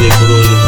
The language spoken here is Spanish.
sick, brother.